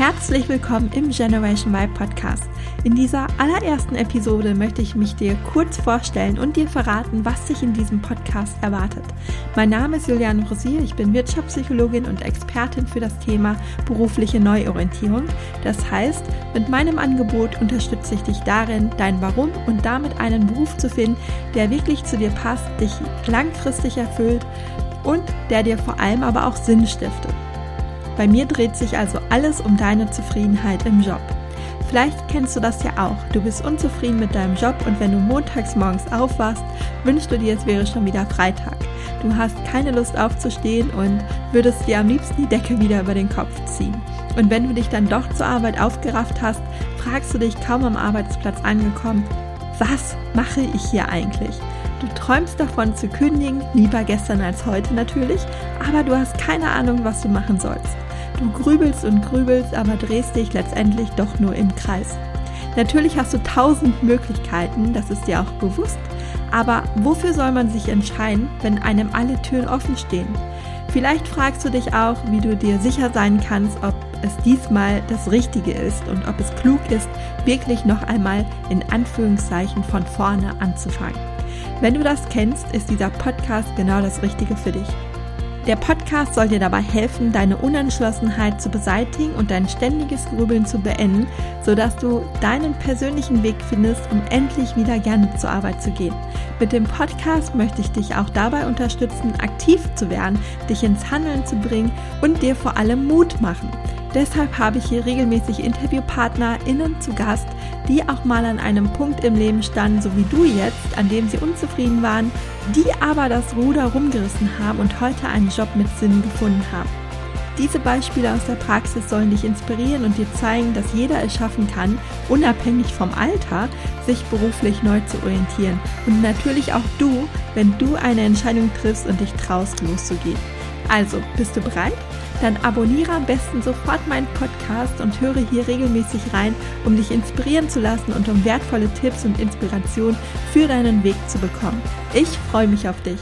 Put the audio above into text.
Herzlich willkommen im Generation Y Podcast. In dieser allerersten Episode möchte ich mich dir kurz vorstellen und dir verraten, was sich in diesem Podcast erwartet. Mein Name ist Juliane Rosier, ich bin Wirtschaftspsychologin und Expertin für das Thema berufliche Neuorientierung. Das heißt, mit meinem Angebot unterstütze ich dich darin, dein Warum und damit einen Beruf zu finden, der wirklich zu dir passt, dich langfristig erfüllt und der dir vor allem aber auch Sinn stiftet. Bei mir dreht sich also alles um deine Zufriedenheit im Job. Vielleicht kennst du das ja auch. Du bist unzufrieden mit deinem Job und wenn du montags morgens aufwachst, wünschst du dir, es wäre schon wieder Freitag. Du hast keine Lust aufzustehen und würdest dir am liebsten die Decke wieder über den Kopf ziehen. Und wenn du dich dann doch zur Arbeit aufgerafft hast, fragst du dich kaum am Arbeitsplatz angekommen, was mache ich hier eigentlich? Du träumst davon zu kündigen, lieber gestern als heute natürlich, aber du hast keine Ahnung, was du machen sollst. Du grübelst und grübelst, aber drehst dich letztendlich doch nur im Kreis. Natürlich hast du tausend Möglichkeiten, das ist dir auch bewusst, aber wofür soll man sich entscheiden, wenn einem alle Türen offen stehen? Vielleicht fragst du dich auch, wie du dir sicher sein kannst, ob es diesmal das Richtige ist und ob es klug ist, wirklich noch einmal in Anführungszeichen von vorne anzufangen. Wenn du das kennst, ist dieser Podcast genau das Richtige für dich. Der Podcast soll dir dabei helfen, deine Unentschlossenheit zu beseitigen und dein ständiges Grübeln zu beenden, sodass du deinen persönlichen Weg findest, um endlich wieder gerne zur Arbeit zu gehen. Mit dem Podcast möchte ich dich auch dabei unterstützen, aktiv zu werden, dich ins Handeln zu bringen und dir vor allem Mut machen. Deshalb habe ich hier regelmäßig InterviewpartnerInnen zu Gast, die auch mal an einem Punkt im Leben standen, so wie du jetzt, an dem sie unzufrieden waren, die aber das Ruder rumgerissen haben und heute einen Job mit Sinn gefunden haben. Diese Beispiele aus der Praxis sollen dich inspirieren und dir zeigen, dass jeder es schaffen kann, unabhängig vom Alter, sich beruflich neu zu orientieren. Und natürlich auch du, wenn du eine Entscheidung triffst und dich traust, loszugehen. Also, bist du bereit? Dann abonniere am besten sofort meinen Podcast und höre hier regelmäßig rein, um dich inspirieren zu lassen und um wertvolle Tipps und Inspiration für deinen Weg zu bekommen. Ich freue mich auf dich.